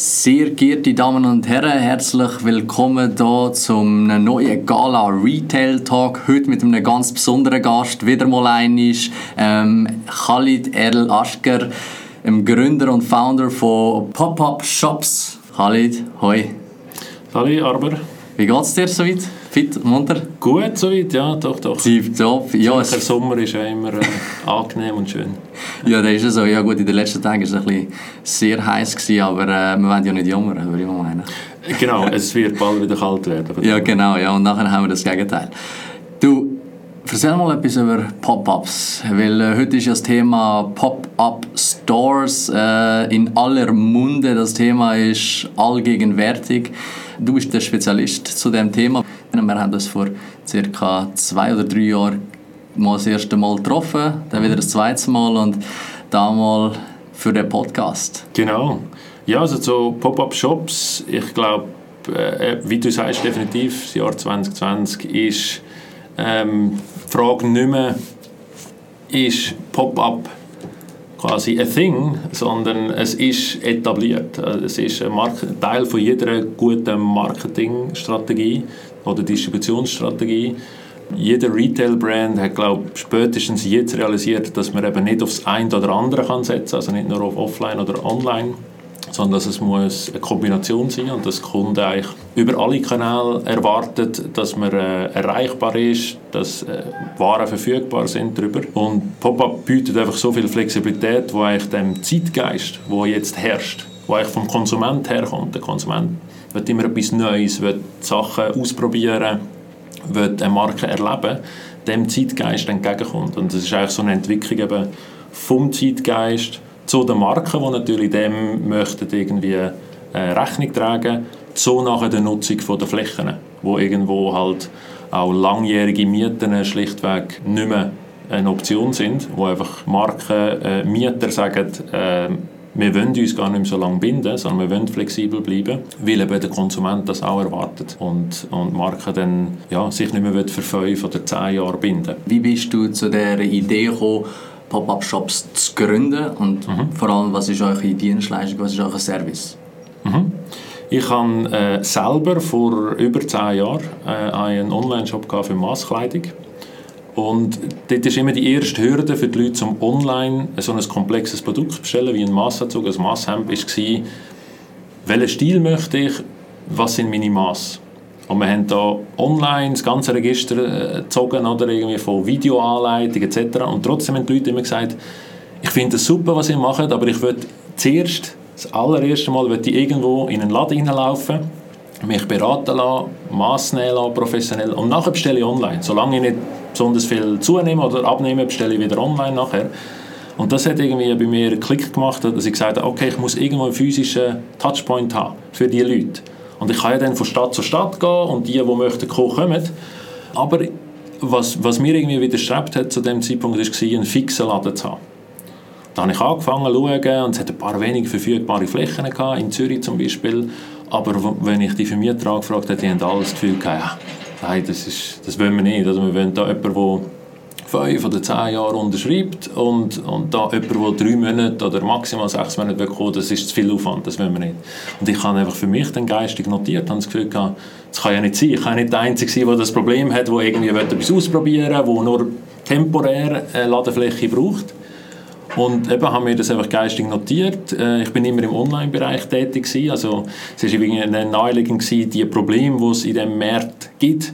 Sehr geehrte Damen und Herren, herzlich willkommen hier zum neuen Gala Retail Talk. Heute mit einem ganz besonderen Gast, wieder mal einig, ähm, Khalid Erl Aschker, dem Gründer und Founder von Pop-Up Shops. Khalid, hoi. Hallo Arber. Wie geht's dir soweit? Fit, munter? Gut soweit, ja, doch, doch. Tipptopp. Ja, Der Sommer ist ja immer äh, angenehm und schön. ja, das ist ja so. Ja gut, in den letzten Tagen war es ein bisschen sehr heiß, gewesen, aber äh, wir wollen ja nicht jammern, würde ich mal meinen. Genau, es wird bald wieder kalt werden. Ja, genau, ja. Und nachher haben wir das Gegenteil. Du, erzähl mal etwas über Pop-Ups. Weil äh, heute ist ja das Thema Pop-Up-Stores äh, in aller Munde. Das Thema ist allgegenwärtig. Du bist der Spezialist zu dem Thema. Wir haben uns vor circa zwei oder drei Jahren mal das erste Mal getroffen, dann wieder das zweite Mal und damals für den Podcast. Genau. Ja, also so Pop-Up-Shops, ich glaube, äh, wie du sagst, definitiv, das Jahr 2020 ist ähm, die Frage nicht mehr, ist Pop-Up quasi ein Thing, sondern es ist etabliert. Also Es ist ein Mark Teil von jeder guten Marketingstrategie oder Distributionsstrategie. Jeder Retail-Brand hat, glaube spätestens jetzt realisiert, dass man eben nicht aufs eine oder andere kann setzen also nicht nur auf Offline oder Online, sondern dass es muss eine Kombination sein und dass der Kunde eigentlich über alle Kanäle erwartet, dass man äh, erreichbar ist, dass äh, Waren verfügbar sind darüber. Und Pop-up bietet einfach so viel Flexibilität, wo eigentlich dem Zeitgeist, wo jetzt herrscht, wo eigentlich vom Konsument herkommt. Der Konsument will immer etwas Neues, will Sachen ausprobieren, will eine Marke erleben, dem Zeitgeist entgegenkommt. Und das ist eigentlich so eine Entwicklung eben vom Zeitgeist zu den Marken, die natürlich dem möchten irgendwie äh, Rechnung tragen, zu nachher der Nutzung der Flächen, wo irgendwo halt auch langjährige Mieten schlichtweg nicht mehr eine Option sind, wo einfach Marken, äh, Mieter sagen, äh, wir wollen uns gar nicht mehr so lange binden, sondern wir wollen flexibel bleiben, weil eben der Konsument das auch erwartet und, und Marken dann ja, sich nicht mehr für fünf oder zehn Jahre binden. Wie bist du zu der Idee gekommen, Pop-Up-Shops zu gründen? Und vor allem, was ist eure Dienstleistung, was ist euer Service? Ich habe äh, selber vor über zehn Jahren äh, einen Online-Shop für Masskleidung. Und dort ist immer die erste Hürde für die Leute, um online so ein komplexes Produkt zu bestellen, wie ein Massanzug, ein Masshemd, war, welchen Stil möchte ich, was sind meine Maße. Und wir haben da online das ganze Register äh, gezogen, oder irgendwie von Videoanleitung etc. Und trotzdem haben die Leute immer gesagt, ich finde es super, was ihr macht, aber ich würde zuerst, das allererste Mal, würde ich irgendwo in einen Laden reinlaufen, mich beraten lassen, Mass nehmen lassen, professionell, und nachher bestelle ich online. Solange ich nicht besonders viel zunehme oder abnehme, bestelle ich wieder online nachher. Und das hat irgendwie bei mir einen Klick gemacht, dass ich gesagt habe, okay, ich muss irgendwo einen physischen Touchpoint haben für diese Leute. Und ich kann ja dann von Stadt zu Stadt gehen und die, die möchten kommen. Aber was, was mir irgendwie widerstrebt hat zu dem Zeitpunkt, war, einen fixen Laden zu haben. Da habe ich angefangen zu schauen und es hat ein paar wenige verfügbare Flächen gehabt, in Zürich zum Beispiel. Aber wenn ich die Vermieter angefragt habe, die haben alles das Gefühl gehabt, ja, nein, das, ist, das wollen wir nicht. Also wir wollen da jemanden, der fünf oder zehn Jahre unterschreibt und, und da jemand, der drei Monate oder maximal sechs Monate kommen, das ist zu viel Aufwand, das wollen wir nicht. Und ich habe einfach für mich dann geistig notiert, habe das Gefühl gehabt, das kann ja nicht sein. Ich kann nicht der Einzige sein, der das Problem hat, der irgendwie etwas ausprobieren will, der nur temporär eine Ladefläche braucht. Und eben haben wir das einfach geistig notiert. Äh, Ich bin immer im Online-Bereich tätig gewesen. Also es war irgendwie naheliegend gewesen, die Probleme, die es in diesem Markt gibt,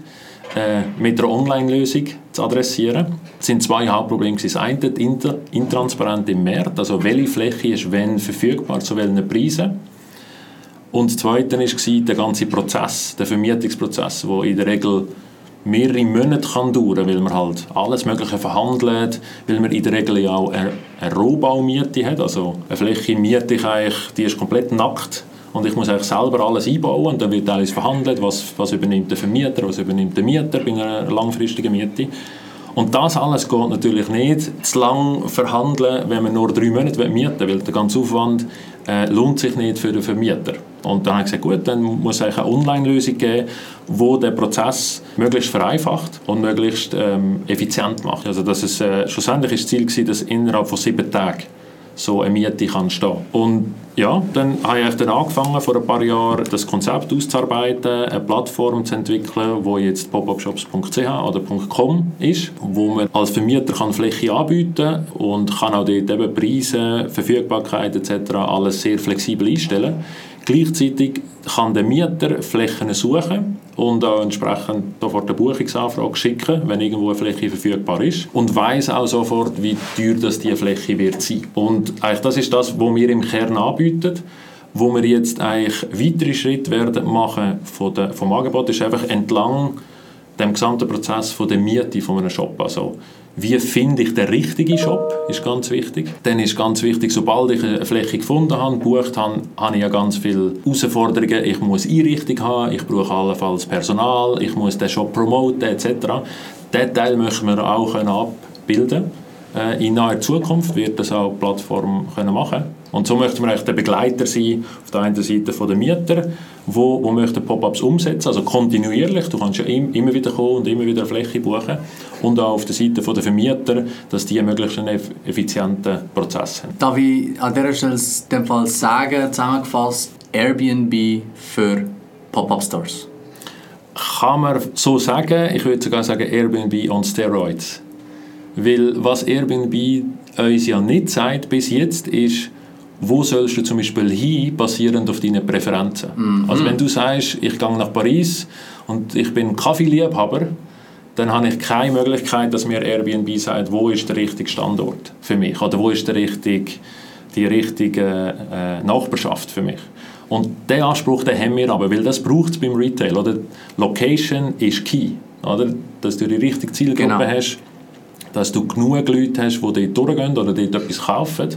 äh, mit einer Online-Lösung zu adressieren. Es sind zwei Hauptprobleme. Das eine, die Intransparenz im Markt, also welche Fläche ist wenn verfügbar, zu welchen Preisen. Und das Zweite war der ganze Prozess, der Vermietungsprozess, der in der Regel mehrere Monate kann dauern weil man halt alles Mögliche verhandelt, weil man in der Regel ja auch eine, eine Rohbaumiete hat, also eine Fläche miete ich eigentlich, die ist komplett nackt und ich muss eigentlich selber alles einbauen und dann wird alles verhandelt, was, was übernimmt der Vermieter, was übernimmt der Mieter bei einer langfristigen Miete. Und das alles geht natürlich nicht zu lang verhandeln, wenn man nur drei Monate mieten will, weil der ganze Aufwand äh, lohnt sich nicht für den Vermieter. Und dann habe ich gesagt, gut, dann muss es eine Online-Lösung geben, die den Prozess möglichst vereinfacht und möglichst ähm, effizient macht. Also dass es, äh, schlussendlich ist das Ziel gewesen, dass innerhalb von sieben Tagen so eine Miete kann stehen. Und ja, dann habe ich dann angefangen, vor ein paar Jahren das Konzept auszuarbeiten, eine Plattform zu entwickeln, wo jetzt popupshops.ch oder .com ist, wo man als Vermieter kann Fläche anbieten und kann auch dort eben Preise, Verfügbarkeit etc. alles sehr flexibel einstellen. Gleichzeitig kann der Mieter Flächen suchen und auch entsprechend sofort eine Buchungsanfrage schicken, wenn irgendwo eine Fläche verfügbar ist und weiß auch sofort, wie teuer das die Fläche wird sein. Und eigentlich das ist das, was wir im Kern anbieten. Wo wir jetzt eigentlich weitere Schritte werden machen von der, vom Angebot, ist einfach entlang dem gesamten Prozess von der Miete von einem Shop. Also wie finde ich den richtigen Shop, ist ganz wichtig. Dann ist ganz wichtig, sobald ich eine Fläche gefunden habe, gebucht habe, habe ich ja ganz viele Herausforderungen. Ich muss Einrichtung haben, ich brauche allenfalls Personal, ich muss den Shop promoten etc. Diesen Teil möchten wir auch abbilden äh, In naher Zukunft wird das auch die Plattform können machen Und so möchten wir eigentlich der Begleiter sein, auf der einen Seite von den Mieter, wo, wo möchten Pop-ups umsetzen, also kontinuierlich, du kannst ja immer wieder kommen und immer wieder eine Fläche buchen und auch auf der Seite der Vermieter, dass die möglichst einen effizienten Prozess haben. Darf ich an dieser Stelle dem Fall sagen, zusammengefasst, Airbnb für Pop-up-Stores? Kann man so sagen, ich würde sogar sagen Airbnb on Steroids. Weil was Airbnb uns ja nicht sagt bis jetzt ist, wo sollst du zum Beispiel hin, basierend auf deinen Präferenzen. Mhm. Also wenn du sagst, ich gehe nach Paris und ich bin Kaffeeliebhaber, dann habe ich keine Möglichkeit, dass mir Airbnb sagt, wo ist der richtige Standort für mich oder wo ist der richtige, die richtige äh, Nachbarschaft für mich. Und diesen Anspruch den haben wir aber, weil das braucht es beim Retail. Oder? Location ist key. Oder? Dass du die richtige Zielgruppe genau. hast, dass du genug Leute hast, die dort durchgehen oder dort etwas kaufen.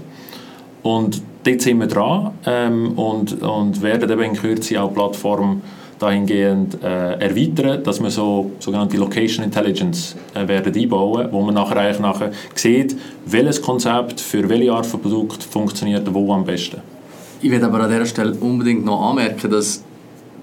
Und dort sind wir dran ähm, und, und werden eben in Kürze auch Plattform dahingehend äh, erweitern, dass wir so sogenannte Location Intelligence äh, werden einbauen, wo man nachher eigentlich nachher sieht, welches Konzept für welche Art von Produkt funktioniert wo am besten. Ich werde aber an dieser Stelle unbedingt noch anmerken, dass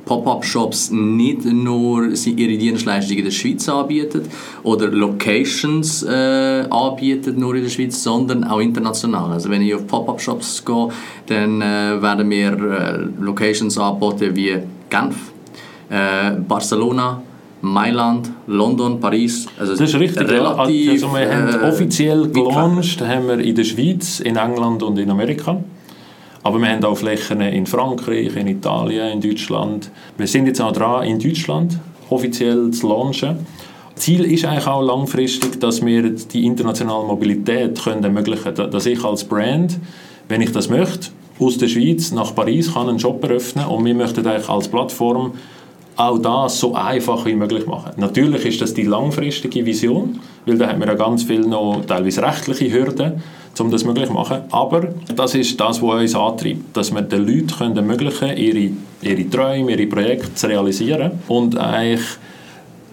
Pop-up-Shops nicht nur ihre Dienstleistungen in der Schweiz anbieten oder Locations äh, anbieten nur in der Schweiz, sondern auch international. Also wenn ich auf Pop-up-Shops gehe, dann äh, werden mir äh, Locations angeboten wie Genf, äh, Barcelona, Mailand, London, Paris. Also das ist richtig. Relativ, also wir haben äh, offiziell gelauncht haben wir in der Schweiz, in England und in Amerika. Aber wir haben auch Flächen in Frankreich, in Italien, in Deutschland. Wir sind jetzt auch dran, in Deutschland offiziell zu launchen. Ziel ist eigentlich auch langfristig, dass wir die internationale Mobilität können ermöglichen können. Dass ich als Brand, wenn ich das möchte, aus der Schweiz nach Paris kann einen Shop eröffnen und wir möchten eigentlich als Plattform auch das so einfach wie möglich machen. Natürlich ist das die langfristige Vision, weil da haben wir ja ganz viel noch teilweise rechtliche Hürden um das möglich zu machen. Aber das ist das, was uns antreibt, dass wir den Leuten ermöglichen können, ihre, ihre Träume, ihre Projekte zu realisieren und eigentlich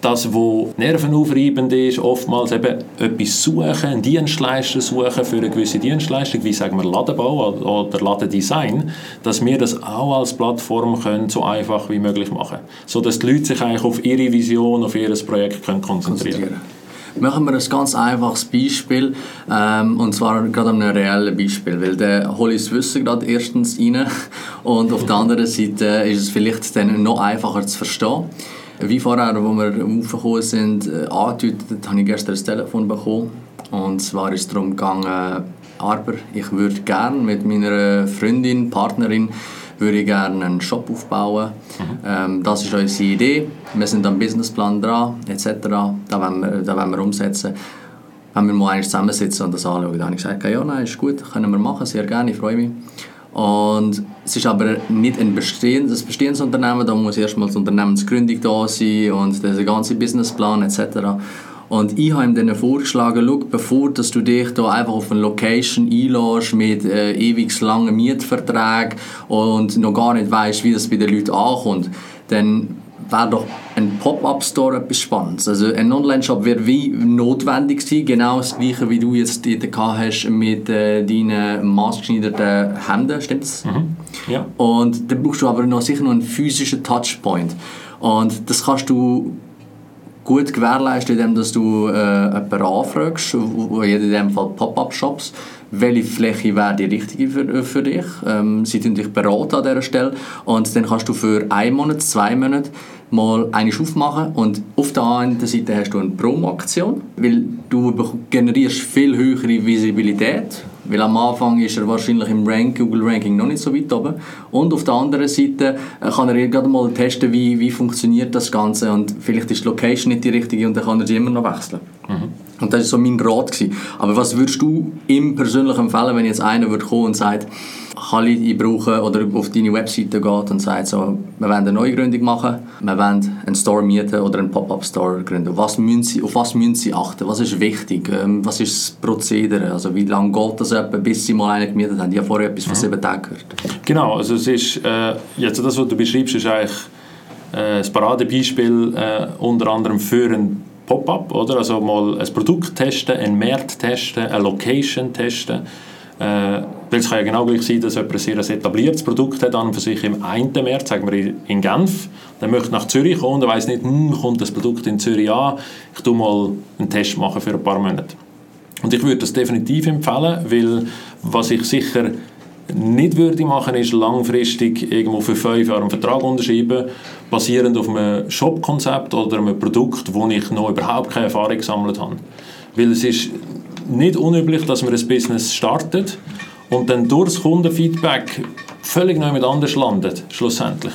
das, was nervenaufreibend ist, oftmals eben etwas suchen, einen Dienstleister suchen für eine gewisse Dienstleistung, wie sagen wir Ladenbau oder Ladendesign, dass wir das auch als Plattform können, so einfach wie möglich machen können, sodass die Leute sich eigentlich auf ihre Vision, auf ihr Projekt können konzentrieren können. Machen wir ein ganz einfaches Beispiel, ähm, und zwar gerade ein reelles Beispiel, weil der hole ich das Wissen gerade erstens rein und auf der anderen Seite ist es vielleicht dann noch einfacher zu verstehen. Wie vorher, wo wir aufgekommen sind, äh, angedeutet, habe ich gestern ein Telefon bekommen und zwar ist es darum gegangen, aber ich würde gerne mit meiner Freundin, Partnerin würde ich gerne einen Shop aufbauen. Mhm. Ähm, das ist unsere Idee. Wir sind am Businessplan dran, etc. Da wollen wir, da wollen wir umsetzen. Wenn wir mal zusammensitzen und das anschauen, dann habe ich gesagt, ja, nein, ist gut, können wir machen, sehr gerne, ich freue mich. Und es ist aber nicht ein bestehendes, bestehendes Unternehmen, da muss erstmal die Unternehmensgründung da sein und der ganze Businessplan etc. Und ich habe ihm dann vorgeschlagen, schau, bevor dass du dich da einfach auf eine Location einlässt mit äh, ewig langen Mietverträgen und noch gar nicht weißt, wie das bei den Leuten ankommt, dann wäre doch ein Pop-Up-Store etwas Spannendes. Also ein Online-Shop wäre wie notwendig sein, genau das gleiche, wie du jetzt dort hast mit äh, deinen maßgeschneiderten Hemden, stimmt's? Mhm. Ja. Und dann brauchst du aber noch sicher noch einen physischen Touchpoint. Und das kannst du gut gewährleistet, indem dass du äh, jemanden anfragst, in diesem Fall Pop-Up-Shops, welche Fläche wäre die richtige für, für dich. Ähm, sie tun dich beraten an dieser Stelle. Und dann kannst du für einen Monat, zwei Monate mal eine aufmachen. Und auf der einen Seite hast du eine Promo-Aktion, weil du generierst viel höhere Visibilität, weil am Anfang ist er wahrscheinlich im Rank, Google Ranking noch nicht so weit oben und auf der anderen Seite äh, kann er gerade mal testen, wie, wie funktioniert das Ganze und vielleicht ist die Location nicht die richtige und dann kann er sie immer noch wechseln. Mhm. Und das war so mein Rat. Gewesen. Aber was würdest du ihm persönlich empfehlen, wenn jetzt einer würde kommen und sagt, Khalid, ich brauche, oder auf deine Webseite geht und sagt so, wir wollen eine Neugründung machen, wir wollen einen Store mieten oder einen Pop-Up-Store gründen. Was müssen sie, auf was müssen sie achten? Was ist wichtig? Ähm, was ist das Prozedere? Also wie lange geht das etwa, bis sie mal einen gemietet haben? Ich habe vorher etwas von mhm. sieben Tagen gehört. Genau, also es ist, äh, jetzt das, was du beschreibst, ist eigentlich äh, das Paradebeispiel äh, unter anderem für einen Pop-up, oder? Also mal ein Produkt testen, einen Markt testen, eine Location testen. Äh, weil es kann ja genau gleich sein, dass jemand ein sehr etabliertes Produkt hat, an für sich im einen März, sagen wir in Genf, dann möchte nach Zürich kommen und weiss nicht, hm, kommt das Produkt in Zürich an, ich tue mal einen Test machen für ein paar Monate. Und ich würde das definitiv empfehlen, weil was ich sicher nicht würde machen, ist langfristig irgendwo für fünf Jahre einen Vertrag unterschreiben, basierend auf einem Shop-Konzept oder einem Produkt, wo ich noch überhaupt keine Erfahrung gesammelt habe. Weil es ist nicht unüblich, dass man ein Business startet und dann durch das Kundenfeedback völlig neu mit anders landet, schlussendlich.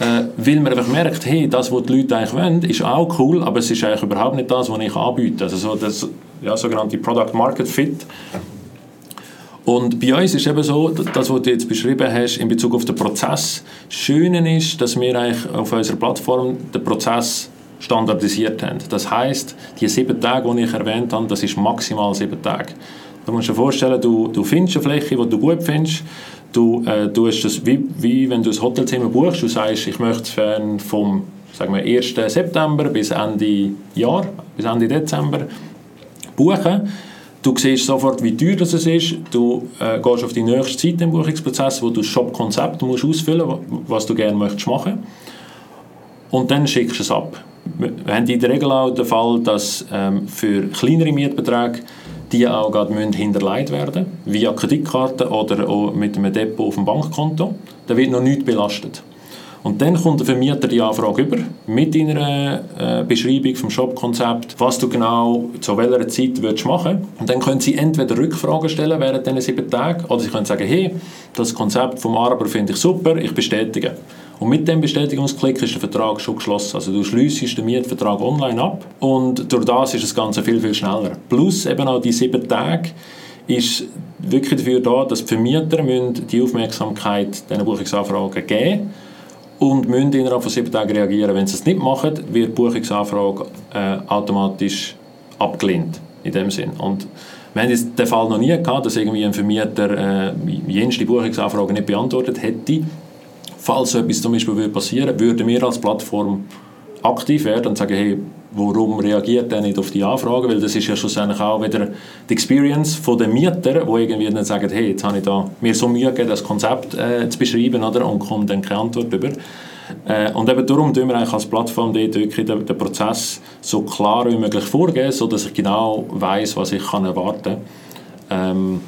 Äh, weil man einfach merkt, hey, das, was die Leute eigentlich wollen, ist auch cool, aber es ist eigentlich überhaupt nicht das, was ich anbiete. Also so das ja, sogenannte Product Market Fit und bei uns ist eben so, das, was du jetzt beschrieben hast, in Bezug auf den Prozess, Schöne ist, dass wir eigentlich auf unserer Plattform den Prozess standardisiert haben. Das heißt, die sieben Tage, die ich erwähnt habe, das ist maximal sieben Tage. Du musst dir vorstellen, du, du findest eine Fläche, die du gut findest, du äh, tust das wie, wie wenn du ein Hotelzimmer buchst, du sagst, ich möchte vom sagen wir, 1. September bis Ende Jahr, bis Ende Dezember buchen Du siehst sofort, wie teuer das ist. Du äh, gehst auf die nächste Zeit im Buchungsprozess, wo du das Shop-Konzept ausfüllen musst, was du gerne möchtest machen. Und dann schickst du es ab. Wir haben in der Regel auch den Fall, dass ähm, für kleinere Mietbeträge die auch gerade hinterlegt werden via Kreditkarte oder auch mit einem Depot auf dem Bankkonto. Da wird noch nichts belastet. Und dann kommt der Vermieter die Anfrage über mit deiner äh, Beschreibung vom Shop-Konzept, was du genau zu welcher Zeit willst machen Und dann können sie entweder Rückfragen stellen während diesen sieben Tagen oder sie können sagen, hey, das Konzept vom Arbeiter finde ich super, ich bestätige. Und mit dem Bestätigungsklick ist der Vertrag schon geschlossen. Also du schließt den Mietvertrag online ab und durch das ist das Ganze viel, viel schneller. Plus eben auch die sieben Tage ist wirklich dafür da, dass die Vermieter die Aufmerksamkeit diesen Buchungsanfragen geben müssen und müssen innerhalb von sieben Tagen reagieren. Wenn sie es nicht machen, wird die Buchungsanfrage äh, automatisch abgelehnt. In dem Sinn. Und wir haben den Fall noch nie gehabt, dass irgendwie ein Vermieter äh, jenste Buchungsanfrage nicht beantwortet hätte. Falls so etwas zum Beispiel passieren würde, würden wir als Plattform aktiv werden und sagen, hey, warum reagiert er nicht auf die Anfrage? Weil das ist ja schlussendlich auch wieder die Experience von den Mietern, die irgendwie dann sagen, hey, jetzt habe ich da mir so Mühe gegeben, das Konzept äh, zu beschreiben oder? und komme dann keine Antwort über. Äh, und eben darum tun wir eigentlich als Plattform dort wirklich den, den, Prozess so klar wie möglich vorgeben, sodass ich genau weiß, was ich kann erwarten kann. Ähm,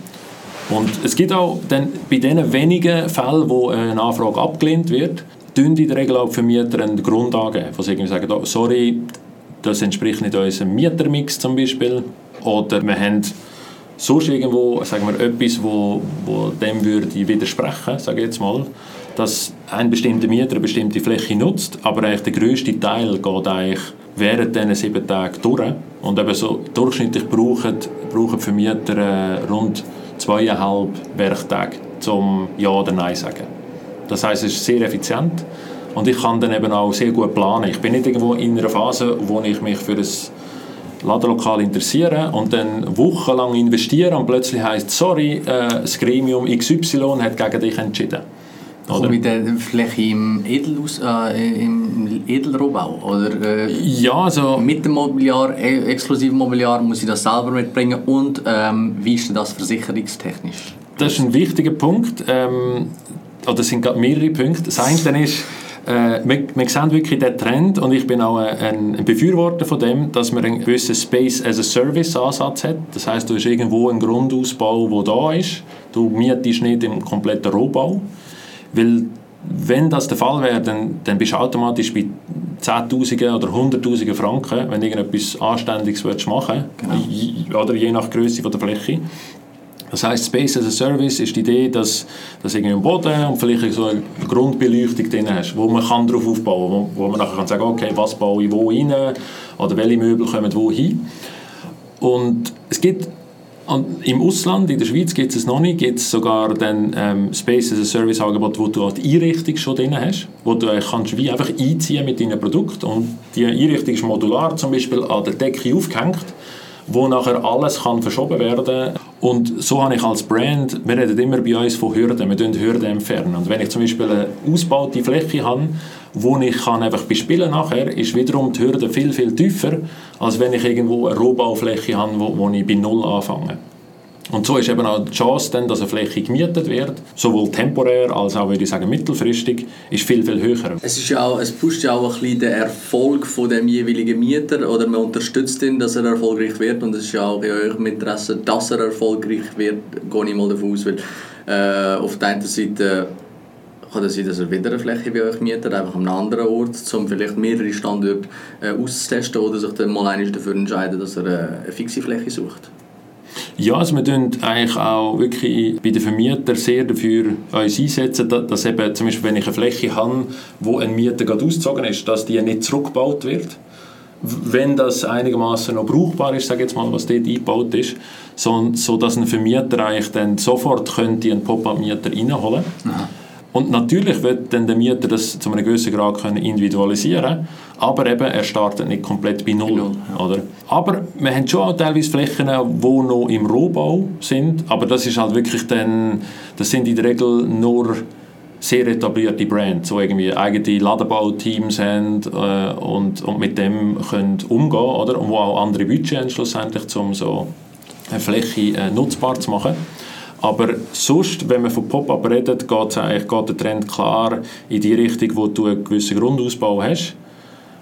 und es gibt auch dann bei den wenigen Fällen, wo eine Anfrage abgelehnt wird, tun in der Regel auch die Vermieter einen Grund angeben, sie irgendwie sagen, sorry, das entspricht nicht unserem Mietermix zum Beispiel. Oder wir haben sonst irgendwo, sagen wir, etwas, wo, wo dem würde widersprechen, sage ich jetzt mal, dass ein bestimmter Mieter eine bestimmte Fläche nutzt, aber eigentlich der grösste Teil geht eigentlich während diesen sieben Tagen durch. Und eben so durchschnittlich brauchen, brauchen Vermieter äh, rund zweieinhalb Werktage, um Ja oder Nein zu sagen. Das heißt, es ist sehr effizient und ich kann dann eben auch sehr gut planen. Ich bin nicht irgendwo in einer Phase, wo ich mich für ein Ladenlokal interessiere und dann wochenlang investiere und plötzlich heißt sorry, äh, das Gremium XY hat gegen dich entschieden. Oder? mit der Fläche im, Edelhaus, äh, im Edelrohbau? Oder, äh, ja, also... Mit dem Mobiliar, äh, exklusiven Mobiliar, muss ich das selber mitbringen und ähm, wie ist denn das versicherungstechnisch? Das ist ein wichtiger Punkt. Ähm, oder es sind gerade mehrere Punkte. Das eine ist, äh, wir, wir sehen wirklich den Trend und ich bin auch ein, ein Befürworter von dem, dass man einen gewissen Space as a Service Ansatz hat. Das heißt, du hast irgendwo einen Grundausbau, der da ist. Du mietest nicht im kompletten Rohbau. Weil wenn das der Fall wäre, dann, dann bist du automatisch bei 10'000 oder 100'000 Franken, wenn du irgendetwas Anständiges machen willst, genau. oder je nach Größe der Fläche. Das heißt, Space as a Service ist die Idee, dass, dass irgendwie ein Boden und vielleicht so eine Grundbeleuchtung drin hast, wo man kann darauf aufbauen kann, wo, wo man nachher kann sagen okay, was baue ich wo rein oder welche Möbel kommen wo hin. Und es gibt und Im Ausland, in der Schweiz, gibt es noch nicht. Gibt es sogar den ähm, Space as a Service Angebot, wo du auch die Einrichtung schon drin hast, wo du äh, kannst wie einfach einziehen mit deinem Produkt und die Einrichtung ist modular, zum Beispiel an der Decke aufgehängt, wo nachher alles kann verschoben werden und so habe ich als Brand, wir reden immer bei uns von Hürden, wir entfernen Hürden entfernen und wenn ich zum Beispiel eine ausgebaute Fläche habe, wo ich kann einfach bespielen nachher, ist wiederum die Hürde viel, viel tiefer, als wenn ich irgendwo eine Rohbaufläche habe, wo, wo ich bei Null anfange. Und so ist eben auch die Chance, dann, dass eine Fläche gemietet wird, sowohl temporär als auch, würde ich sagen, mittelfristig, ist viel, viel höher. Es, ist ja auch, es pusht ja auch ein bisschen den Erfolg von dem jeweiligen Mieter oder man unterstützt ihn, dass er erfolgreich wird und es ist ja auch in eurem Interesse, dass er erfolgreich wird, gehe ich mal davon aus, weil äh, auf der einen Seite kann es sein, dass er wieder eine Fläche bei euch mietet, einfach an einem anderen Ort, um vielleicht mehrere Standorte äh, auszutesten oder sich dann mal dafür entscheiden, dass er äh, eine fixe Fläche sucht? Ja, also wir tun eigentlich auch wirklich bei den Vermietern sehr dafür uns einsetzen, dass eben zum Beispiel, wenn ich eine Fläche habe, wo ein Mieter gerade ausgezogen ist, dass die nicht zurückgebaut wird. Wenn das einigermaßen noch brauchbar ist, sage jetzt mal, was dort eingebaut ist, so, so dass ein Vermieter eigentlich dann sofort könnte einen Pop-up-Mieter reinholen könnte. Und natürlich wird dann der Mieter das zu einem gewissen Grad können individualisieren aber eben, er startet nicht komplett bei Null. Null ja. oder? Aber wir haben schon auch teilweise Flächen, die noch im Rohbau sind, aber das ist halt wirklich dann, das sind in der Regel nur sehr etablierte Brands, die irgendwie eigene Ladebauteams haben äh, und, und mit dem können umgehen oder? und wo auch andere Budgets haben schlussendlich, um so eine Fläche äh, nutzbar zu machen. Aber sonst, wenn man von Pop-up redet, geht, eigentlich, geht der Trend klar in die Richtung, wo du einen gewissen Grundausbau hast,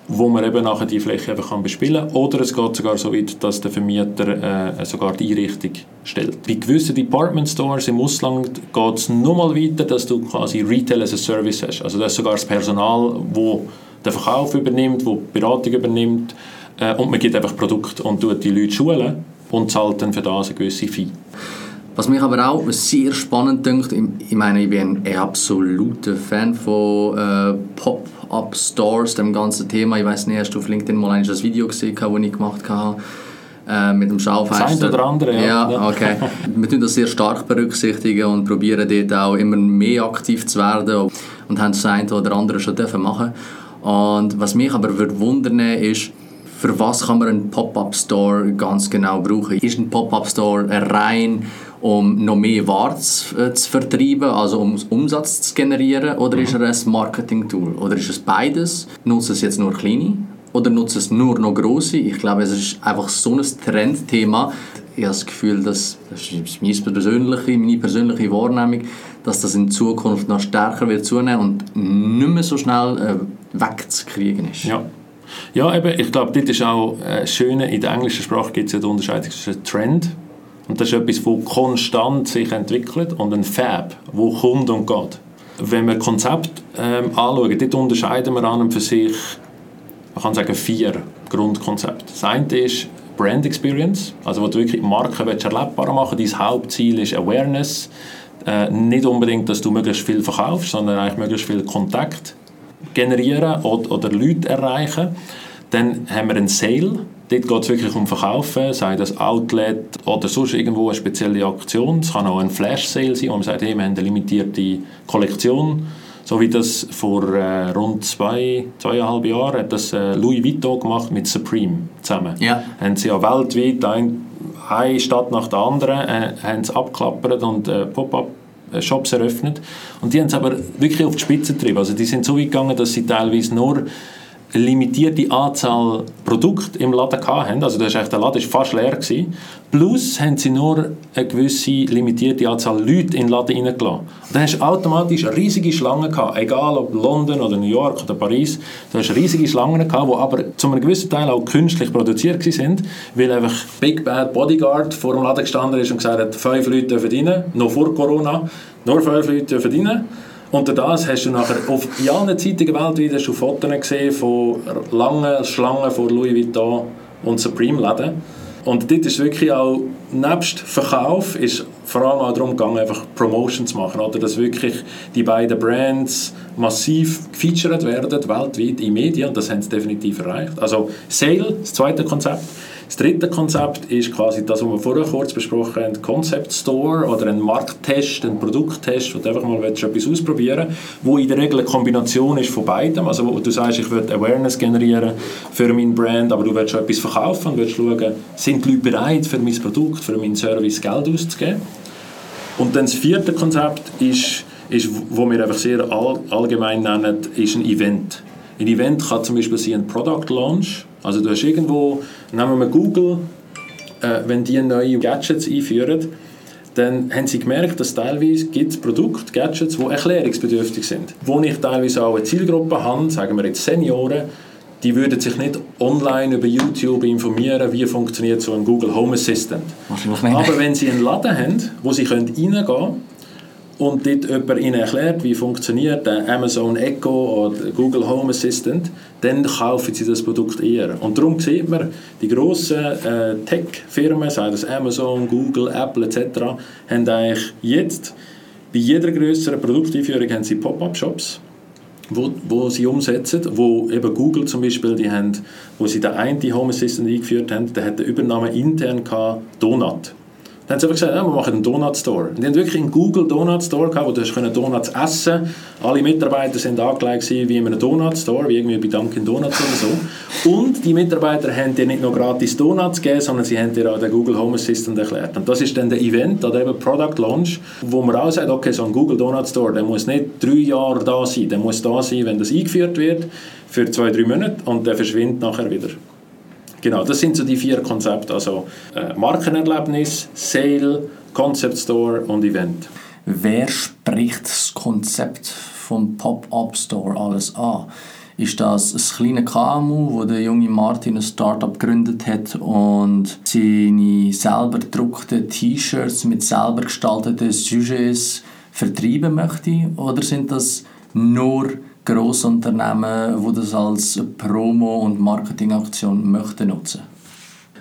wo man eben nachher die Fläche einfach kann bespielen kann. Oder es geht sogar so weit, dass der Vermieter äh, sogar die Einrichtung stellt. Bei gewissen Department Stores im Ausland geht es nochmal weiter, dass du quasi Retail as a Service hast. Also das ist sogar das Personal, wo den Verkauf übernimmt, wo die Beratung übernimmt äh, und man gibt einfach Produkte und tut die Leute schulen und zahlt dann für das eine gewisse Fee. Was mich aber auch sehr spannend dünkt, ich meine, ich bin ein absoluter Fan von äh, Pop-Up-Stores, dem ganzen Thema. Ich weiß nicht, hast du auf LinkedIn mal ein Video gesehen, das ich gemacht habe? Äh, mit dem Schaufenster. Das oder andere, ja. ja okay. Wir tun das sehr stark berücksichtigen und probieren dort auch immer mehr aktiv zu werden und haben das eine oder andere schon dürfen machen. Und was mich aber würde wundern ist, für was kann man einen Pop-Up-Store ganz genau brauchen? Ist ein Pop-Up-Store rein um noch mehr Ware zu, äh, zu vertreiben, also um Umsatz zu generieren, oder mhm. ist er ein Marketing-Tool? Oder ist es beides? Nutzen es jetzt nur kleine oder nutzen es nur noch große? Ich glaube, es ist einfach so ein Trendthema. Ich habe das Gefühl, dass, das ist meine persönliche, meine persönliche Wahrnehmung, dass das in Zukunft noch stärker wird zunehmen und nicht mehr so schnell äh, wegzukriegen ist. Ja. Ja, eben, ich glaube, das ist auch äh, Schöne, in der englischen Sprache gibt es ja die Unterscheidung zwischen Trend und das ist etwas, das konstant sich entwickelt und ein Fab, wo kommt und geht. Wenn wir Konzept ähm, anschauen, dort unterscheiden wir an und für sich, man kann sagen, vier Grundkonzepte. Das eine ist Brand Experience, also wo du wirklich Marken erlebbar machen willst. Dein Hauptziel ist Awareness. Äh, nicht unbedingt, dass du möglichst viel verkaufst, sondern eigentlich möglichst viel Kontakt generieren oder, oder Leute erreichen. Dann haben wir einen Sale. Dort geht es wirklich um Verkaufen, sei das Outlet oder sonst irgendwo eine spezielle Aktion. Es kann auch ein Flash-Sale sein, wo man sagt, hey, wir haben eine limitierte Kollektion. So wie das vor äh, rund zwei, zweieinhalb Jahren hat das äh, Louis Vuitton gemacht mit Supreme zusammen. Ja. Haben sie ja weltweit ein, eine Stadt nach der anderen äh, haben sie abgeklappert und äh, Pop-up Shops eröffnet. Und die haben es aber wirklich auf die Spitze getrieben. Also die sind so weit gegangen, dass sie teilweise nur limitierte Anzahl Produkte im Laden hatten. Also das heißt, der Laden war fast leer. Gewesen. Plus haben sie nur eine gewisse limitierte Anzahl Leute in den Laden reingelassen. Dann hast du automatisch riesige Schlange gehabt, egal ob London oder New York oder Paris. Du hast riesige Schlangen gehabt, die aber zu einem gewissen Teil auch künstlich produziert sind, weil einfach Big Bad Bodyguard vor dem Laden gestanden ist und gesagt hat, fünf Leute dürfen rein, noch vor Corona, nur fünf Leute dürfen. Unter das hast du nachher auf allen Zeitungen weltweit hast Fotos gesehen von langen Schlangen vor Louis Vuitton und Supreme Läden. Und dort ist wirklich auch, nebst Verkauf, ist vor allem auch darum gegangen, einfach Promotion zu machen. Oder dass wirklich die beiden Brands massiv gefeatured werden, weltweit in Medien. Und das haben sie definitiv erreicht. Also Sale, das zweite Konzept. Das dritte Konzept ist quasi das, was wir vorher kurz besprochen haben, Concept Store oder ein Markttest, ein Produkttest, wo du einfach mal etwas ausprobieren willst, wo in der Regel eine Kombination ist von beidem. Also wo du sagst, ich will Awareness generieren für mein Brand, aber du willst schon etwas verkaufen und willst schauen, sind die Leute bereit für mein Produkt, für meinen Service Geld auszugeben. Und dann das vierte Konzept ist, ist wo wir einfach sehr all, allgemein nennen, ist ein Event. Ein Event kann zum Beispiel sein ein Product Launch. Also du hast irgendwo, nehmen wir Google, äh, wenn die neue Gadgets einführen, dann haben sie gemerkt, dass teilweise gibt Produkte, Gadgets, die erklärungsbedürftig sind. Wo ich teilweise auch eine Zielgruppe habe, sagen wir jetzt Senioren, die würden sich nicht online über YouTube informieren, wie funktioniert so ein Google Home Assistant. Aber wenn sie einen Laden haben, wo sie reingehen können, und dort jemand ihnen erklärt, wie funktioniert der Amazon Echo oder Google Home Assistant, dann kaufen sie das Produkt eher. Und darum sieht man, die grossen äh, Tech-Firmen, sei das Amazon, Google, Apple etc., haben eigentlich jetzt bei jeder größeren Produkteinführung haben sie Pop-up-Shops, wo, wo sie umsetzen, wo eben Google zum Beispiel, die haben, wo sie den einen Home Assistant eingeführt haben, der hat den Übernahme intern gehabt, Donut. Dann haben sie einfach gesagt, ja, wir machen einen Donut Store. Und die haben wirklich einen Google Donut Store gehabt, wo du können Donuts essen Alle Mitarbeiter sind angelegt wie in einem Donut Store, wie irgendwie bei Dunkin Donuts oder so. Und die Mitarbeiter haben dir nicht nur gratis Donuts gegeben, sondern sie haben dir auch den Google Home Assistant erklärt. Und das ist dann der Event oder eben Product Launch, wo man auch sagt, okay, so ein Google Donut Store, der muss nicht drei Jahre da sein, der muss da sein, wenn das eingeführt wird, für zwei, drei Monate und der verschwindet nachher wieder. Genau, das sind so die vier Konzepte, also äh, Markenerlebnis, Sale, Concept Store und Event. Wer spricht das Konzept vom Pop-up Store alles an? Ist das ein kleines KMU, wo der junge Martin ein Startup gegründet hat und seine selber gedruckten T-Shirts mit selber gestalteten Sujets vertreiben möchte? Oder sind das nur Grossunternehmen, die das als Promo- und Marketingaktion möchten nutzen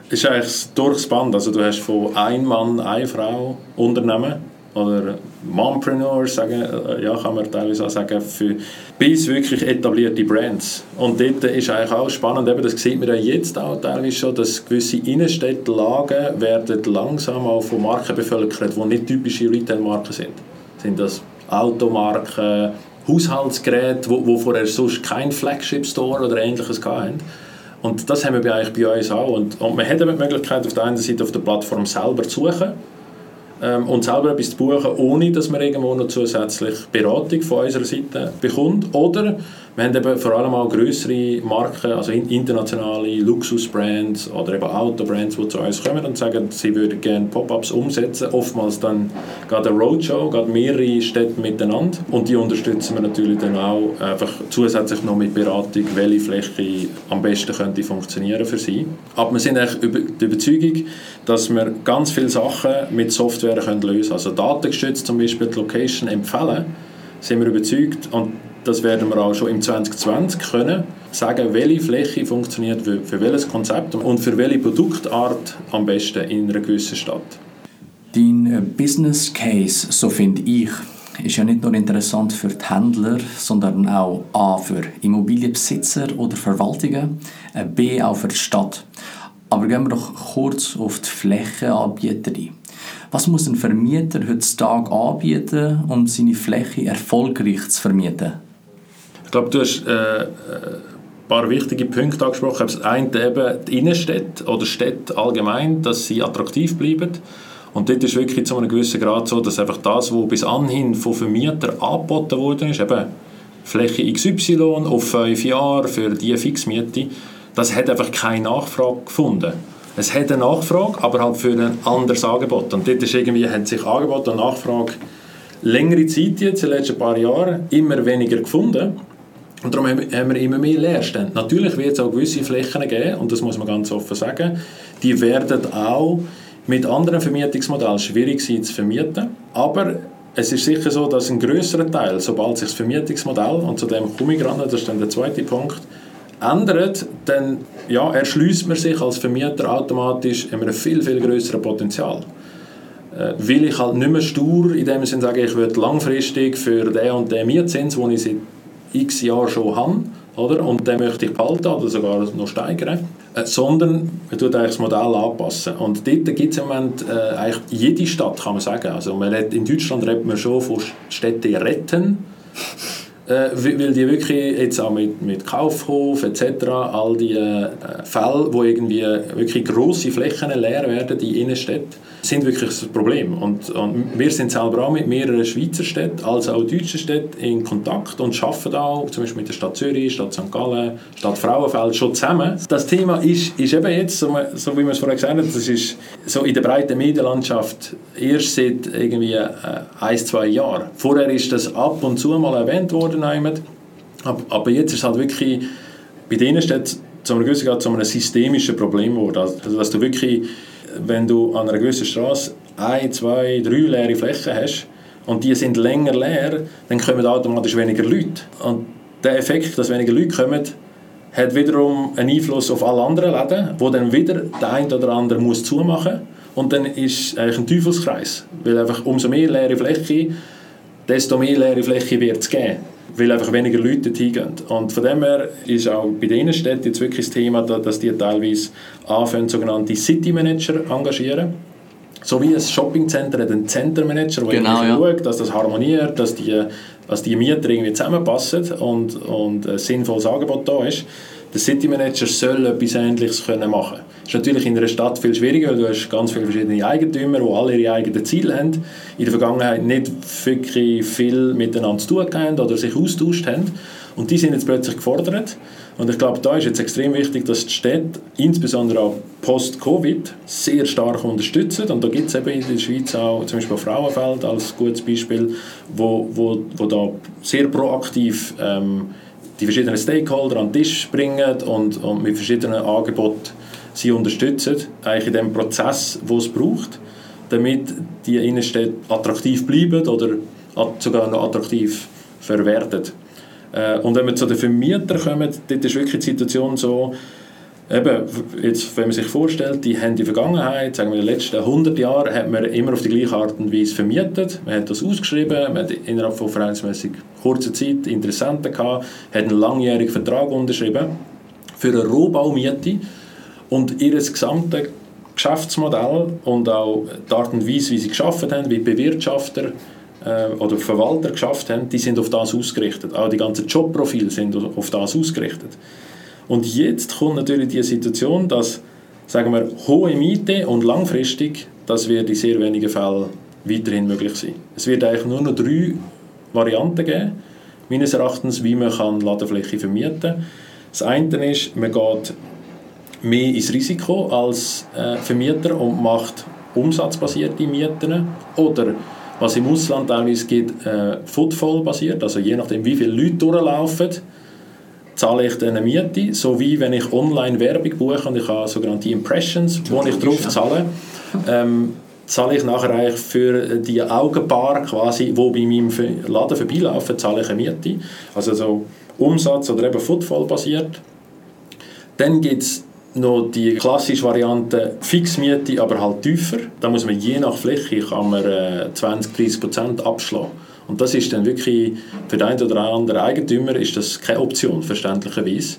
ist eigentlich durchs Band. Also du hast von ein Mann, eine Frau Unternehmen oder Mompreneurs, sagen, äh, ja, kann man teilweise auch sagen, für, bis wirklich etablierte Brands. Und dort ist eigentlich auch spannend, eben, das sieht man ja jetzt auch teilweise schon, dass gewisse Innenstädtlagen werden langsam auch von Marken bevölkert, die nicht typische Retail-Marken sind. Sind das Automarken, Haushaltsgeräte, wo, wo vorher sonst kein Flagship-Store oder ähnliches hatten. Und das haben wir eigentlich bei uns auch. Und, und man hat die Möglichkeit, auf der einen Seite auf der Plattform selber zu suchen ähm, und selber etwas zu buchen, ohne dass man irgendwo noch zusätzlich Beratung von unserer Seite bekommt. Oder wir haben eben vor allem auch größere Marken, also internationale Luxusbrands oder eben Autobrands, die zu uns kommen und sagen, sie würden gerne Pop-ups umsetzen. Oftmals dann gerade eine Roadshow, gerade mehrere Städte miteinander. Und die unterstützen wir natürlich dann auch einfach zusätzlich noch mit Beratung, welche Fläche am besten könnte funktionieren für sie. Aber wir sind echt über die Überzeugung, dass wir ganz viele Sachen mit Software können lösen können. Also datengestützt zum Beispiel die Location empfehlen, sind wir überzeugt und das werden wir auch schon im 2020 können sagen, welche Fläche funktioniert für, welches Konzept und für welche Produktart am besten in einer gewissen Stadt. Dein äh, Business Case, so finde ich, ist ja nicht nur interessant für die Händler, sondern auch A für Immobilienbesitzer oder Verwaltungen, äh, B auch für die Stadt. Aber gehen wir doch kurz auf die Flächenanbieter ein. Was muss ein Vermieter heutzutage anbieten, um seine Fläche erfolgreich zu vermieten? Ich glaube, du hast äh, ein paar wichtige Punkte angesprochen. Das eine eben die Innenstädte oder Städte allgemein, dass sie attraktiv bleiben. Und dort ist wirklich zu einem gewissen Grad so, dass einfach das, was bis anhin von Vermietern angeboten wurde, ist eben Fläche XY auf fünf Jahre für diese Fixmiete. Das hat einfach keine Nachfrage gefunden. Es hat eine Nachfrage, aber halt für ein anderes Angebot. Und dort ist irgendwie, hat sich Angebot und Nachfrage längere Zeit jetzt, in den letzten paar Jahren, immer weniger gefunden. Und darum haben wir immer mehr Leerstände. Natürlich wird es auch gewisse Flächen geben, und das muss man ganz offen sagen, die werden auch mit anderen Vermietungsmodellen schwierig sein zu vermieten. Aber es ist sicher so, dass ein größerer Teil, sobald sich das Vermietungsmodell, und zu dem komme ich gerade, das ist dann der zweite Punkt, ändert, dann ja, erschließt man sich als Vermieter automatisch ein viel, viel größeres Potenzial. Äh, will ich halt nicht mehr stur in dem Sinne sagen, ich würde langfristig für den und den Mietzins, den ich seit x Jahren schon habe, oder? und den möchte ich behalten oder sogar noch steigern, äh, sondern man tut eigentlich das Modell anpassen. Und dort gibt es im Moment äh, eigentlich jede Stadt, kann man sagen. Also man redet, in Deutschland redet man schon von Städte retten, äh, weil die wirklich jetzt auch mit, mit Kaufhof etc., all die äh, Fälle, wo irgendwie wirklich grosse Flächen leer werden, die Innenstädte, sind wirklich das Problem. Und, und, wir sind selber auch mit mehreren Schweizer Städten als auch deutschen Städten in Kontakt und arbeiten auch zum Beispiel mit der Stadt Zürich, Stadt St. Gallen, Stadt Frauenfeld schon zusammen. Das Thema ist, ist eben jetzt, so, so wie wir es vorher gesagt haben, das ist so in der breiten Medienlandschaft erst seit irgendwie äh, ein, zwei Jahren. Vorher ist das ab und zu mal erwähnt worden, aber jetzt ist es halt wirklich bei denen steht zu einem gewissen Grad zu einem systemischen Problem geworden. Also, dass du wirklich wenn du an einer gewissen Straße ein, zwei, drei leere Flächen hast und die sind länger leer, dann kommen automatisch weniger Leute. Und der Effekt, dass weniger Leute kommen, hat wiederum einen Einfluss auf alle anderen Läden, wo dann wieder der eine oder andere muss zumachen und dann ist eigentlich ein Teufelskreis, weil einfach umso mehr leere Fläche, desto mehr leere Fläche wird es geben weil einfach weniger Leute dorthin gehen. Und von dem her ist auch bei den Städten jetzt wirklich das Thema, dass die teilweise anfangen, sogenannte City Manager engagieren. So wie ein Shoppingcenter hat einen Center Manager, der genau, ja. schaut, dass das harmoniert, dass die, dass die Mieter irgendwie zusammenpassen und, und ein sinnvolles Angebot da ist. Der City Manager soll etwas Ähnliches können machen Das ist natürlich in einer Stadt viel schwieriger, weil du hast ganz viele verschiedene Eigentümer, die alle ihre eigenen Ziele haben, in der Vergangenheit nicht wirklich viel miteinander zu tun haben oder sich austauscht haben. Und die sind jetzt plötzlich gefordert. Und ich glaube, da ist jetzt extrem wichtig, dass die Städte, insbesondere auch post-Covid, sehr stark unterstützen. Und da gibt es eben in der Schweiz auch zum Beispiel Frauenfeld als gutes Beispiel, wo, wo, wo da sehr proaktiv ähm, die verschiedenen Stakeholder an den Tisch bringen und, und mit verschiedenen Angeboten sie unterstützen, eigentlich in dem Prozess, wo es braucht, damit die Innenstädte attraktiv bleiben oder sogar noch attraktiv verwerten. Äh, und wenn wir zu den Vermietern kommen, dort ist wirklich die Situation so, Eben, jetzt, wenn man sich vorstellt, die haben die Vergangenheit, sagen wir in den letzten 100 Jahren, hat man immer auf die gleiche Art und Weise vermietet. Man hat das ausgeschrieben, man hat innerhalb von verhältnismäßig kurzer Zeit Interessenten gehabt, hat einen langjährigen Vertrag unterschrieben für eine Rohbaumiete und ihr gesamtes Geschäftsmodell und auch die Art und Weise, wie sie geschafft haben, wie Bewirtschafter äh, oder Verwalter geschafft haben, die sind auf das ausgerichtet. Auch die ganzen Jobprofile sind auf das ausgerichtet. Und jetzt kommt natürlich die Situation, dass sagen wir, hohe Miete und langfristig, das wird in sehr wenigen Fällen weiterhin möglich sein. Es wird eigentlich nur noch drei Varianten geben, meines Erachtens, wie man Ladefläche vermieten kann. Das eine ist, man geht mehr ins Risiko als äh, Vermieter und macht umsatzbasierte Mieten oder was im Ausland teilweise gibt, äh, Footfall basiert, also je nachdem wie viele Leute durchlaufen, zahle ich dann eine Miete, so wie wenn ich online Werbung buche und ich habe sogenannte Impressions, wo ich drauf zahle, ähm, zahle ich nachher eigentlich für die Augenpaar quasi, wo bei meinem Laden vorbeilaufen, zahle ich eine Miete. Also so Umsatz oder eben Footfall basiert. Dann gibt es noch die klassische Variante Fixmiete, aber halt tiefer. Da muss man je nach Fläche kann man, äh, 20-30% abschlagen. Und das ist dann wirklich für den einen oder anderen Eigentümer ist das keine Option, verständlicherweise.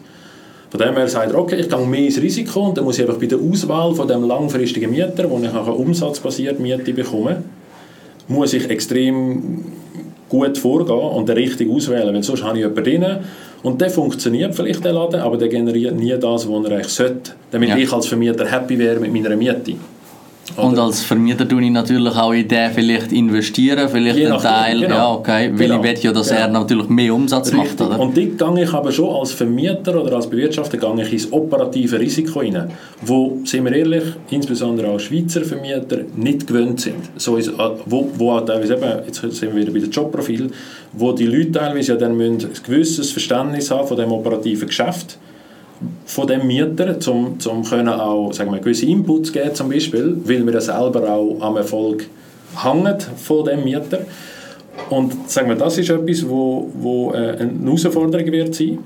Von dem her sagt er, okay, ich gehe mehr ins Risiko und dann muss ich einfach bei der Auswahl von dem langfristigen Mieter, wo ich nachher umsatzbasiert Miete bekomme, muss ich extrem gut vorgehen und den richtig auswählen, weil sonst habe ich jemanden drin und der funktioniert vielleicht der Laden, aber der generiert nie das, was er eigentlich sollte, damit ja. ich als Vermieter happy wäre mit meiner Miete. Und als Vermieter tue ich natürlich auch in den vielleicht investieren, vielleicht einen Teil, genau. ja okay, weil Genau. ich will ja, dass Ja. er natürlich mehr Umsatz macht, Richtig. oder? Und dort gehe ich aber schon als Vermieter oder als Bewirtschafter gehe ich ins operative Risiko rein, wo, sind wir ehrlich, insbesondere auch Schweizer Vermieter nicht gewöhnt sind. So ist, äh, wo, wo teilweise eben, jetzt sind wir wieder bei dem Jobprofil, wo die Leute teilweise ja dann müssen ein gewisses Verständnis haben von dem operativen Geschäft von dem Mieter, zum, zum können auch sagen wir, gewisse Inputs geben zum Beispiel, weil wir selber auch am Erfolg hängen von dem Mieter. Und sagen wir, das ist etwas, wo, wo äh, eine Herausforderung wird sein.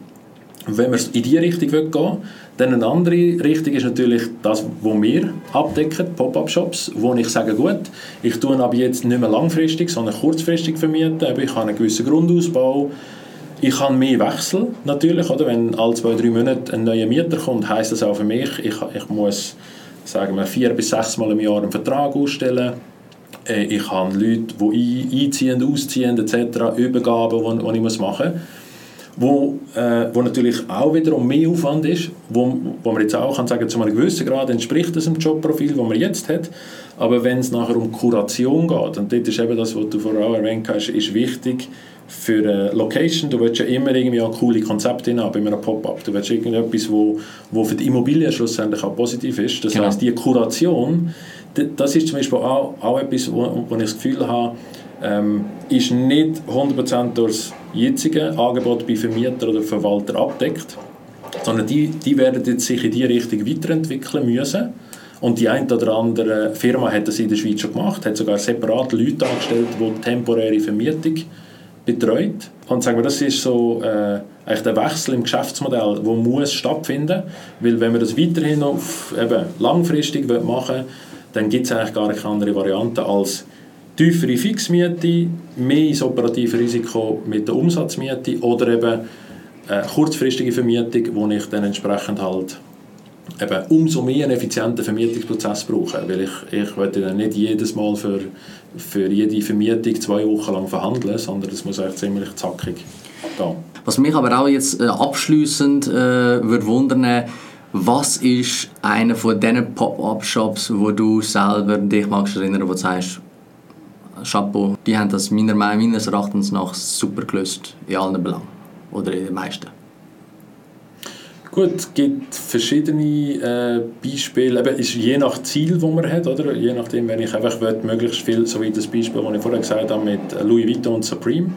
Wenn wir in diese Richtung gehen wollen, dann eine andere Richtung ist natürlich das, was wir abdecken, Pop-up-Shops, wo ich sage, gut, ich tue aber jetzt nicht mehr langfristig, sondern kurzfristig vermieten, aber ich habe einen gewissen Grundausbau, ich habe mehr Wechsel natürlich, oder? wenn alle zwei, drei Monate ein neuer Mieter kommt, heisst das auch für mich, ich, ich muss sagen wir, vier bis sechs Mal im Jahr einen Vertrag ausstellen. Äh, Ich habe Leute, die ein- einziehen, ausziehen etc., Übergaben, die, die ich machen muss wo, äh, wo natürlich auch wiederum mehr Aufwand ist, wo, wo man jetzt auch kann sagen, zu einem gewissen Grad entspricht das dem Jobprofil, das man jetzt hat, aber wenn es nachher um Kuration geht, und das ist eben das, was du vorher auch erwähnt hast, ist wichtig für eine Location, du willst ja immer irgendwie auch coole Konzepte haben bei einem Pop-up, du willst irgendetwas, wo, wo für die Immobilie schlussendlich auch positiv ist, das Genau. heißt die Kuration, das ist zum Beispiel auch, auch etwas, wo, wo ich das Gefühl habe, ähm, ist nicht 100% durch das jetzige Angebot bei Vermieter oder Verwalter abdeckt, sondern die, die werden jetzt sich in diese Richtung weiterentwickeln müssen. Und die eine oder andere Firma hat das in der Schweiz schon gemacht, hat sogar separat Leute angestellt, die temporäre Vermietung betreut. Und sagen wir, das ist so äh, eigentlich der Wechsel im Geschäftsmodell, der muss stattfinden, weil wenn wir das weiterhin auf eben langfristig machen wollen, dann gibt es eigentlich gar keine andere Variante als tiefere Fixmiete, mehr ins operative Risiko mit der Umsatzmiete oder eben äh, kurzfristige Vermietung, wo ich dann entsprechend halt eben umso mehr einen effizienten Vermietungsprozess brauche, weil ich, ich möchte dann nicht jedes Mal für, für jede Vermietung zwei Wochen lang verhandeln, sondern das muss eigentlich ziemlich zackig gehen. Was mich aber auch jetzt äh, abschließend äh, würde wundern, was ist einer von diesen Pop-up-Shops, wo du selber dich magst erinnern, wo du sagst, Chapeau, die haben das meiner meines Erachtens nach super gelöst in allen Belangen oder in den meisten. Gut, es gibt verschiedene äh, Beispiele, eben ist je nach Ziel, das man hat, oder? je nachdem, wenn ich einfach will, möglichst viel, so wie das Beispiel, das ich vorher gesagt habe, mit Louis Vuitton und Supreme.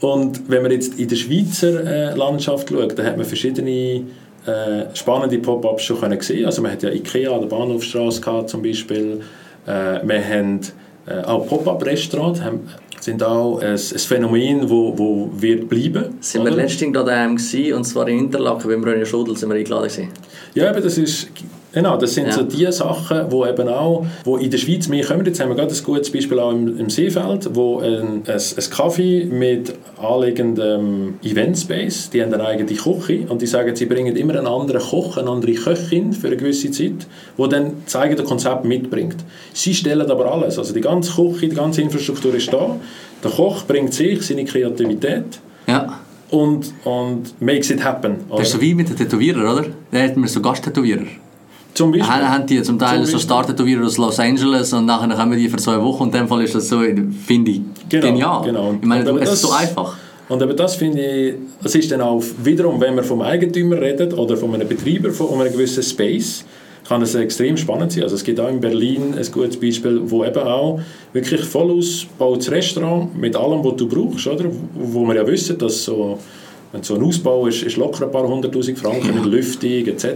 Und wenn man jetzt in der Schweizer äh, Landschaft schaut, dann hat man verschiedene äh, spannende Pop-ups schon können sehen. Also man hat ja Ikea an der Bahnhofstrasse gehabt, zum Beispiel. Äh, wir haben äh, auch Pop-up-Restaurants, sind auch ein, ein Phänomen, wo, wo wird bleiben. Sind wir oder? letztens gerade daheim gewesen, und zwar in Interlaken, beim René Schudel sind wir eingeladen gewesen. Ja, aber das ist genau, das sind Ja. so die Sachen, wo eben auch, wo in der Schweiz mehr kommen. Jetzt haben wir gerade ein gutes Beispiel auch im, im Seefeld, wo ein, ein, ein Kaffee mit anliegendem Eventspace, die haben eine eigene Küche und die sagen, sie bringen immer einen anderen Koch, eine andere Köchin für eine gewisse Zeit, wo dann das eigene Konzept mitbringt. Sie stellen aber alles, also die ganze Küche, die ganze Infrastruktur ist da. Der Koch bringt sich seine Kreativität Ja, und, und makes it happen. das ist so wie mit den Tätowierern, oder? Da hat man so Gasttätowierer. Zum Beispiel. Haben, haben die zum Teil Zum so Beispiel. Star-Tätowierer aus Los Angeles und nachher kommen die für zwei Wochen und in dem Fall ist das so, finde ich, Genau, genial. genau. Ich meine, es ist so einfach. Und aber das finde ich, das ist dann auch wiederum, wenn man vom Eigentümer redet oder von einem Betreiber von einen gewissen Space, kann es extrem spannend sein. Also es gibt auch in Berlin ein gutes Beispiel, wo eben auch wirklich voll ausgebautes Restaurant mit allem, was du brauchst, oder? Wo wir ja wissen, dass so wenn so ein Ausbau ist, ist locker ein paar hunderttausend Franken mit Lüftung etc.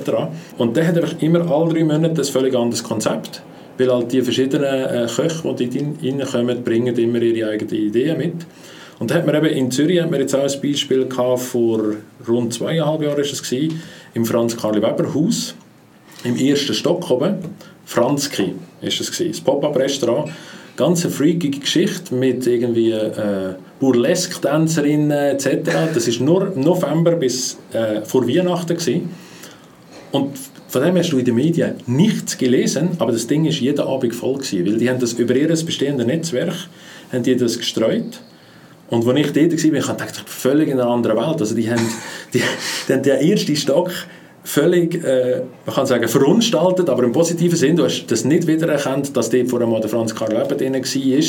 Und der hat einfach immer alle drei Monate ein völlig anderes Konzept. Weil halt die verschiedenen äh, Köche, die dort reinkommen, bringen immer ihre eigenen Ideen mit. Und da hat man eben in Zürich hat man jetzt auch ein Beispiel gehabt, vor rund zweieinhalb Jahren ist es im Franz Karl Weber Haus, im ersten Stock oben, Franzki ist es gewesen, das Pop-up-Restaurant. Ganz eine freakige Geschichte mit irgendwie äh, Burlesque-Tänzerinnen etc. Das ist nur November bis äh, vor Weihnachten gewesen. Und von dem hast du in den Medien nichts gelesen, aber das Ding ist jeden Abend voll gewesen, weil die haben das über ihr bestehendes Netzwerk haben die das gestreut. Und als ich dort war, ich dachte, ich völlig in einer anderen Welt. Also die haben, die, die haben den ersten Stock völlig, äh, man kann sagen, verunstaltet, aber im positiven Sinn. Du hast das nicht wiedererkannt, dass dort vor allem der Franz Karl Weber drin war,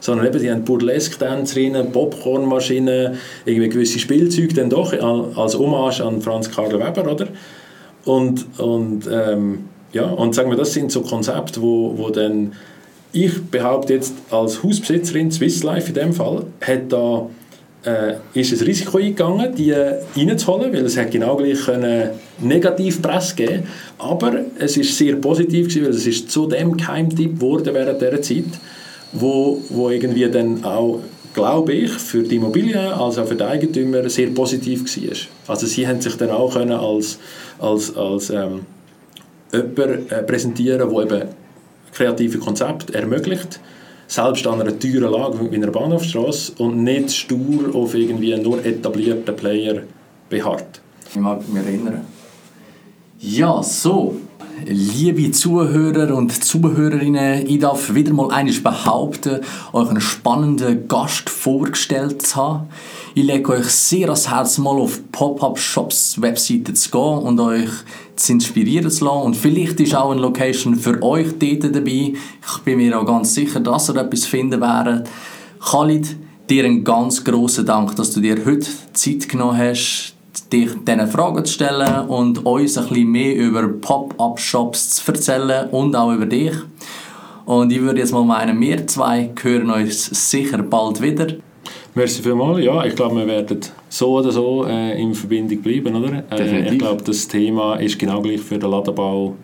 sondern eben, die haben Burlesque-Tänzerinnen, Popcornmaschinen, irgendwie gewisse Spielzeuge dann doch als Hommage an Franz Karl Weber, oder? Und, und, ähm, ja, und sagen wir, das sind so Konzepte, wo, wo dann, ich behaupte jetzt als Hausbesitzerin, Swiss Life in dem Fall, hat da äh, ist ein Risiko eingegangen, die reinzuholen, weil es hat genau gleich können Negativpresse geben aber es ist sehr positiv gewesen, weil es ist zu dem Keimtipp geworden während dieser Zeit, wo, wo irgendwie dann auch glaube ich, für die Immobilien als auch für die Eigentümer sehr positiv war. Also sie haben sich dann auch können als, als, als ähm, jemand äh, präsentieren, der eben kreative Konzepte ermöglicht selbst an einer teuren Lage wie einer Bahnhofstrasse und nicht stur auf irgendwie nur etablierten Player beharrt. Ich mag mich erinnern. Ja, so. Liebe Zuhörer und Zuhörerinnen, ich darf wieder mal eines behaupten, euch einen spannenden Gast vorgestellt zu haben. Ich lege euch sehr ans Herz, mal auf Pop-Up-Shops Webseite zu gehen und euch zu inspirieren zu lassen. Und vielleicht ist auch eine Location für euch dort dabei. Ich bin mir auch ganz sicher, dass ihr etwas finden werdet. Khalid, dir einen ganz grossen Dank, dass du dir heute Zeit genommen hast, dich diesen Fragen zu stellen und uns ein bisschen mehr über Pop-Up-Shops zu erzählen und auch über dich. Und ich würde jetzt mal meinen, wir zwei hören uns sicher bald wieder. Merci vielmals. Ja, ich glaube, wir werden so oder so äh, in Verbindung bleiben, oder? Äh, ich glaube, das Thema ist genau gleich für den Ladenbau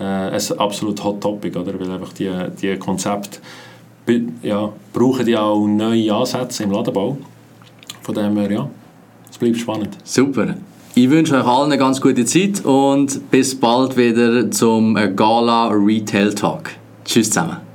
äh, ein absolut Hot Topic, oder? Weil einfach die, die Konzepte ja, brauchen ja auch neue Ansätze im Ladenbau. Von dem her, ja, es bleibt spannend. Super. Ich wünsche euch allen eine ganz gute Zeit und bis bald wieder zum Gala Retail Talk. Tschüss zusammen.